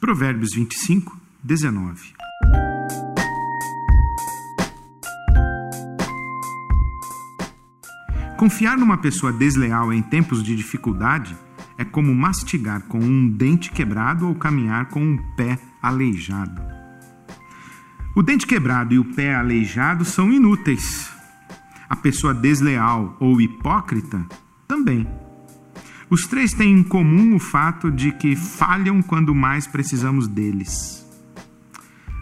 Provérbios 25, 19. Confiar numa pessoa desleal em tempos de dificuldade é como mastigar com um dente quebrado ou caminhar com um pé aleijado. O dente quebrado e o pé aleijado são inúteis. A pessoa desleal ou hipócrita também. Os três têm em comum o fato de que falham quando mais precisamos deles.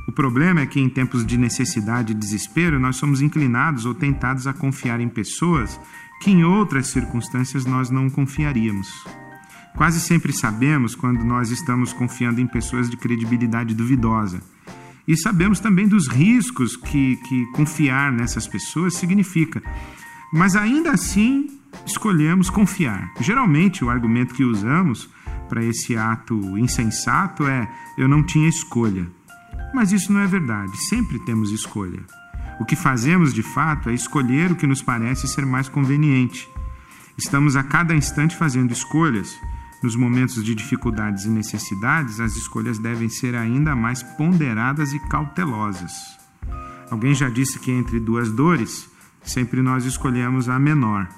O problema é que em tempos de necessidade e desespero, nós somos inclinados ou tentados a confiar em pessoas que em outras circunstâncias nós não confiaríamos. Quase sempre sabemos quando nós estamos confiando em pessoas de credibilidade duvidosa. E sabemos também dos riscos que, que confiar nessas pessoas significa. Mas ainda assim, escolhemos confiar. Geralmente, o argumento que usamos para esse ato insensato é: eu não tinha escolha. Mas isso não é verdade, sempre temos escolha. O que fazemos de fato é escolher o que nos parece ser mais conveniente. Estamos a cada instante fazendo escolhas. Nos momentos de dificuldades e necessidades, as escolhas devem ser ainda mais ponderadas e cautelosas. Alguém já disse que entre duas dores, sempre nós escolhemos a menor.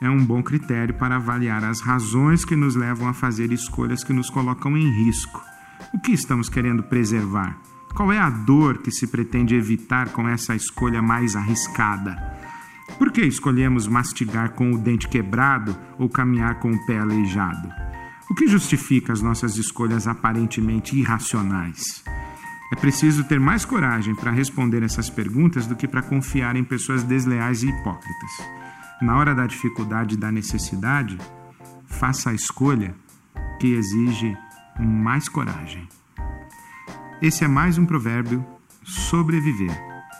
É um bom critério para avaliar as razões que nos levam a fazer escolhas que nos colocam em risco. O que estamos querendo preservar? Qual é a dor que se pretende evitar com essa escolha mais arriscada? Por que escolhemos mastigar com o dente quebrado ou caminhar com o pé aleijado? O que justifica as nossas escolhas aparentemente irracionais? É preciso ter mais coragem para responder essas perguntas do que para confiar em pessoas desleais e hipócritas. Na hora da dificuldade e da necessidade, faça a escolha que exige mais coragem. Esse é mais um provérbio sobreviver,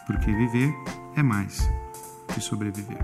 porque viver é mais que sobreviver.